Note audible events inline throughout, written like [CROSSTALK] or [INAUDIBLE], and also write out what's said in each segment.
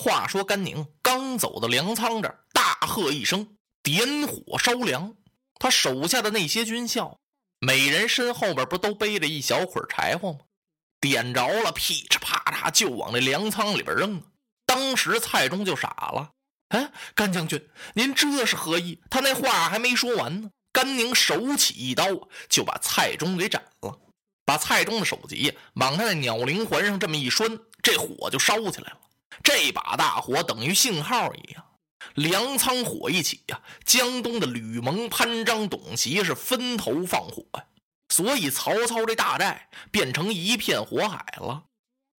话说甘宁刚走到粮仓这儿，大喝一声：“点火烧粮！”他手下的那些军校，每人身后边不都背着一小捆柴火吗？点着了，噼里啪嚓就往那粮仓里边扔。当时蔡中就傻了：“哎，甘将军，您这是何意？”他那话还没说完呢，甘宁手起一刀就把蔡中给斩了，把蔡中的首级往他那鸟灵环上这么一拴，这火就烧起来了。这把大火等于信号一样，粮仓火一起呀，江东的吕蒙、潘璋、董袭是分头放火呀，所以曹操这大寨变成一片火海了。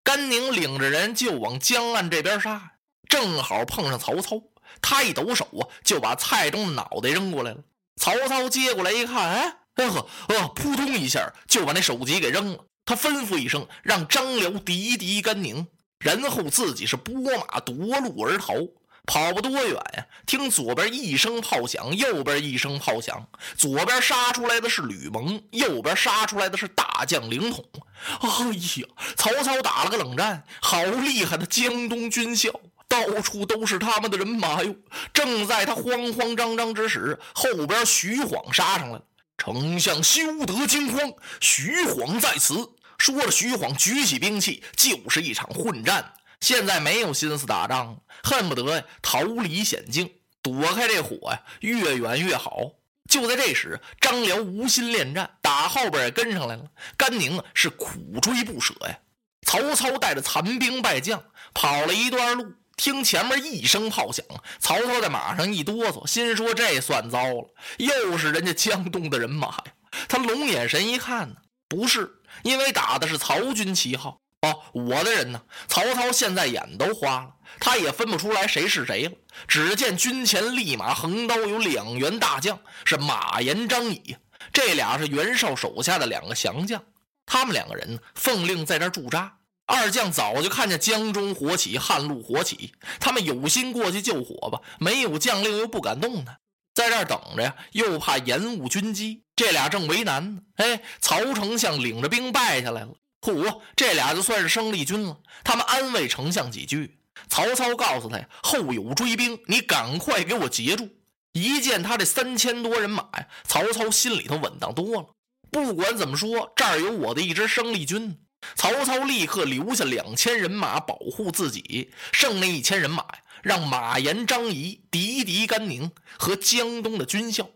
甘宁领着人就往江岸这边杀，正好碰上曹操，他一抖手啊，就把蔡中的脑袋扔过来了。曹操接过来一看，哎，哎呵，呃，扑通一下就把那首级给扔了。他吩咐一声，让张辽敌敌甘宁。然后自己是拨马夺路而逃，跑不多远呀，听左边一声炮响，右边一声炮响，左边杀出来的是吕蒙，右边杀出来的是大将凌统。哎呀，曹操打了个冷战，好厉害的江东军校，到处都是他们的人马哟！正在他慌慌张张之时，后边徐晃杀上来了。丞相休得惊慌，徐晃在此。说着，徐晃举起兵器，就是一场混战。现在没有心思打仗，恨不得逃离险境，躲开这火呀，越远越好。就在这时，张辽无心恋战，打后边也跟上来了。甘宁啊是苦追不舍呀。曹操带着残兵败将跑了一段路，听前面一声炮响，曹操在马上一哆嗦，心说这算糟了，又是人家江东的人马呀。他龙眼神一看呢，不是。因为打的是曹军旗号哦，我的人呢？曹操现在眼都花了，他也分不出来谁是谁了。只见军前立马横刀有两员大将，是马延、张仪，这俩是袁绍手下的两个降将。他们两个人呢，奉令在这驻扎。二将早就看见江中火起，汉路火起，他们有心过去救火吧，没有将令又不敢动弹，在这儿等着呀，又怕延误军机。这俩正为难呢，哎，曹丞相领着兵败下来了。嚯，这俩就算是生力军了。他们安慰丞相几句。曹操告诉他呀，后有追兵，你赶快给我截住。一见他这三千多人马呀，曹操心里头稳当多了。不管怎么说，这儿有我的一支生力军。曹操立刻留下两千人马保护自己，剩那一千人马呀，让马延、张仪狄狄甘宁和江东的军校。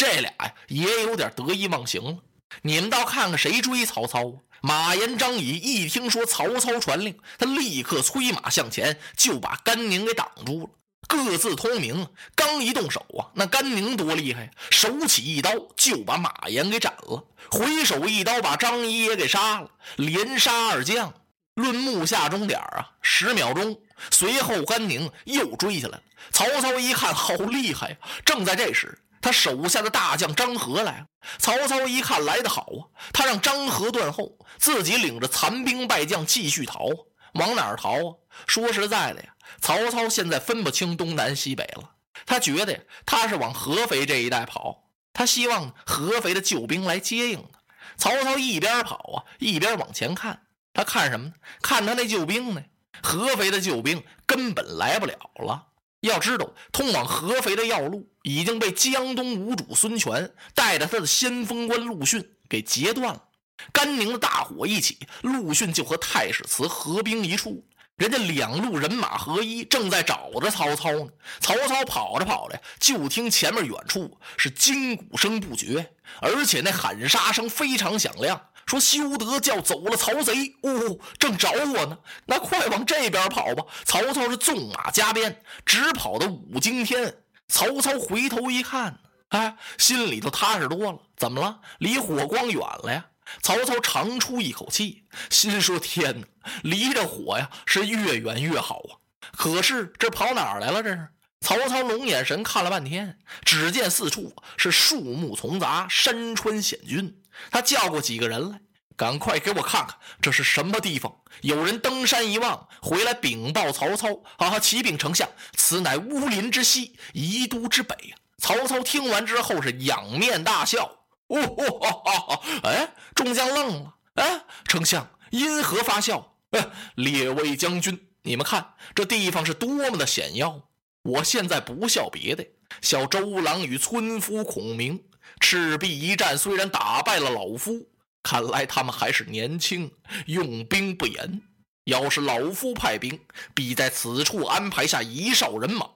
这俩呀也有点得意忘形了。你们倒看看谁追曹操啊？马延、张仪一听说曹操传令，他立刻催马向前，就把甘宁给挡住了。各自通明，刚一动手啊，那甘宁多厉害呀！手起一刀就把马延给斩了，回手一刀把张仪也给杀了，连杀二将。论目下钟点啊，十秒钟。随后甘宁又追下来了。曹操一看，好厉害呀！正在这时。他手下的大将张合来了，曹操一看来得好啊，他让张合断后，自己领着残兵败将继续逃。往哪儿逃啊？说实在的呀，曹操现在分不清东南西北了。他觉得呀，他是往合肥这一带跑，他希望合肥的救兵来接应他。曹操一边跑啊，一边往前看，他看什么呢？看他那救兵呢？合肥的救兵根本来不了了。要知道，通往合肥的要路已经被江东无主孙权带着他的先锋官陆逊给截断了。甘宁的大火一起，陆逊就和太史慈合兵一处，人家两路人马合一，正在找着曹操呢。曹操跑着跑着，就听前面远处是金鼓声不绝，而且那喊杀声非常响亮。说休得叫走了曹贼！呜哦，正找我呢，那快往这边跑吧！曹操是纵马加鞭，直跑到五更天。曹操回头一看，哎，心里头踏实多了。怎么了？离火光远了呀！曹操长出一口气，心说：天哪，离着火呀是越远越好啊！可是这跑哪儿来了？这是曹操龙眼神看了半天，只见四处是树木丛杂，山川险峻。他叫过几个人来，赶快给我看看这是什么地方。有人登山一望，回来禀报曹操：“啊，启禀丞相，此乃乌林之西，宜都之北。”曹操听完之后是仰面大笑：“哦哦哦哦，哎，众将愣了。哎，丞相因何发笑？哎，列位将军，你们看这地方是多么的险要！我现在不笑别的，笑周郎与村夫孔明赤壁一战，虽然打败了老夫，看来他们还是年轻，用兵不严。要是老夫派兵，必在此处安排下一哨人马。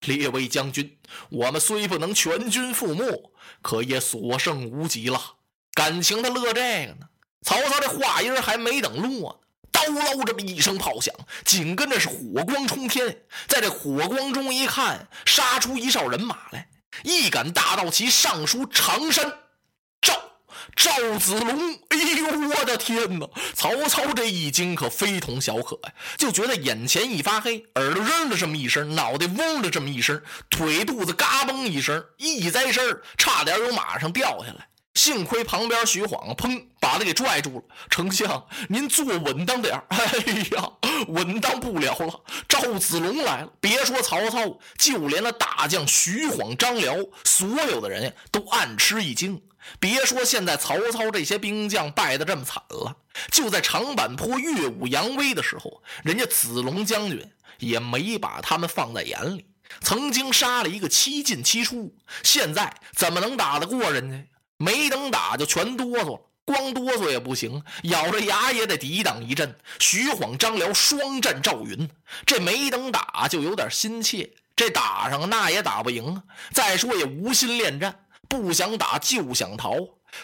列位将军，我们虽不能全军覆没，可也所剩无几了。感情他乐这个呢？曹操这话音还没等落呢。刀啷这么一声炮响，紧跟着是火光冲天。在这火光中一看，杀出一哨人马来，一杆大道旗上书“常山”，赵赵子龙。哎呦，我的天哪！曹操这一惊可非同小可呀，就觉得眼前一发黑，耳朵扔了这么一声，脑袋嗡的这么一声，腿肚子嘎嘣一声，一栽身差点由马上掉下来。幸亏旁边徐晃砰把他给拽住了。丞相，您坐稳当点 [LAUGHS] 哎呀，稳当不了了，赵子龙来了。别说曹操，就连那大将徐晃、张辽，所有的人呀都暗吃一惊。别说现在曹操这些兵将败得这么惨了，就在长坂坡耀武扬威的时候，人家子龙将军也没把他们放在眼里。曾经杀了一个七进七出，现在怎么能打得过人家？没等打就全哆嗦了，光哆嗦也不行，咬着牙也得抵挡一阵。徐晃、张辽双战赵云，这没等打就有点心切，这打上那也打不赢啊。再说也无心恋战，不想打就想逃。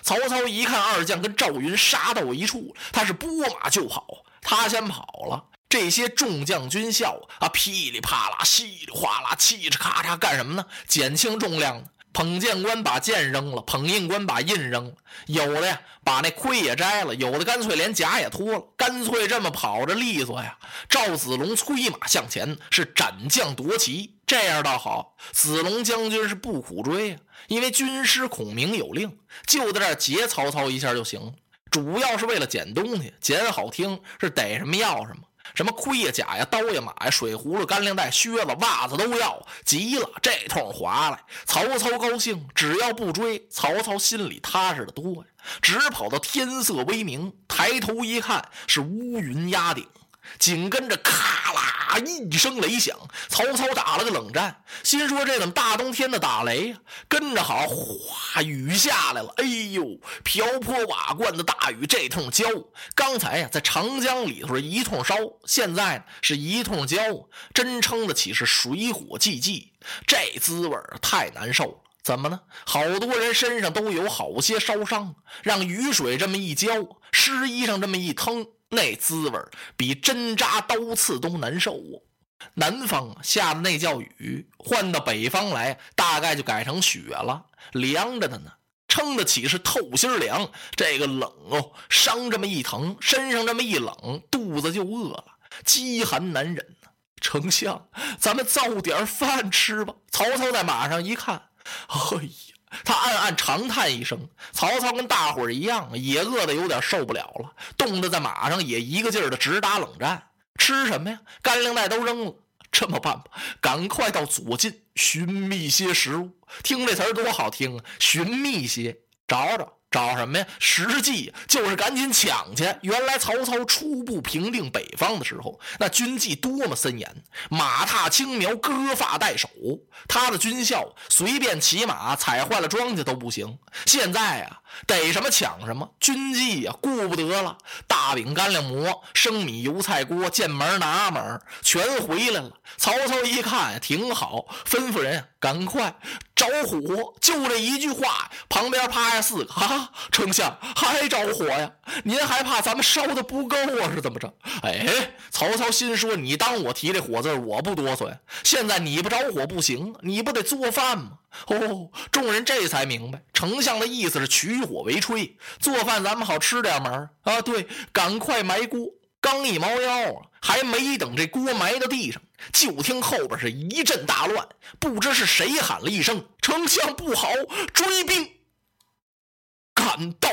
曹操一看二将跟赵云杀到一处，他是拨马就跑。他先跑了，这些众将军校啊，噼里啪啦、稀里哗啦、嘁哧咔嚓干什么呢？减轻重量。捧剑官把剑扔了，捧印官把印扔了，有的呀把那盔也摘了，有的干脆连甲也脱了，干脆这么跑着利索呀。赵子龙催马向前，是斩将夺旗，这样倒好。子龙将军是不苦追呀，因为军师孔明有令，就在这劫曹操一下就行了。主要是为了捡东西，捡好听是逮什么要什么。什么盔呀、甲呀、刀呀、马呀、水葫芦、干粮袋、靴子、袜子都要，急了，这通划来。曹操高兴，只要不追，曹操心里踏实的多呀。直跑到天色微明，抬头一看，是乌云压顶。紧跟着，咔啦一声雷响，曹操打了个冷战，心说这怎么大冬天的打雷呀？跟着好，哗，雨下来了。哎呦，瓢泼瓦罐的大雨，这通浇。刚才呀，在长江里头一通烧，现在是一通浇，真称得起是水火既济，这滋味太难受了。怎么呢？好多人身上都有好些烧伤，让雨水这么一浇，湿衣裳这么一腾。那滋味比针扎刀刺都难受啊！南方下的那叫雨，换到北方来，大概就改成雪了，凉着的呢，撑得起是透心凉。这个冷哦，伤这么一疼，身上这么一冷，肚子就饿了，饥寒难忍呢。丞相，咱们造点饭吃吧。曹操在马上一看，哎呀！他暗暗长叹一声：“曹操跟大伙儿一样，也饿得有点受不了了，冻得在马上也一个劲儿的直打冷战。吃什么呀？干粮袋都扔了。这么办吧，赶快到左近寻觅些食物。听这词儿多好听啊！寻觅些，找找。”找什么呀？实际就是赶紧抢去。原来曹操初步平定北方的时候，那军纪多么森严，马踏青苗，割发代首。他的军校随便骑马踩坏了庄稼都不行。现在啊，逮什么抢什么，军纪呀顾不得了。大饼干粮馍，生米油菜锅，见门拿门，全回来了。曹操一看挺好，吩咐人赶快。着火，就这一句话，旁边趴下四个啊！丞相还着火呀？您还怕咱们烧的不够啊？是怎么着？哎，曹操心说：你当我提这火字我不哆嗦呀？现在你不着火不行，你不得做饭吗？哦，众人这才明白，丞相的意思是取火为炊，做饭咱们好吃点门啊！对，赶快埋锅。刚一猫腰啊，还没等这锅埋到地上，就听后边是一阵大乱，不知是谁喊了一声：“丞相不好，追兵赶到。”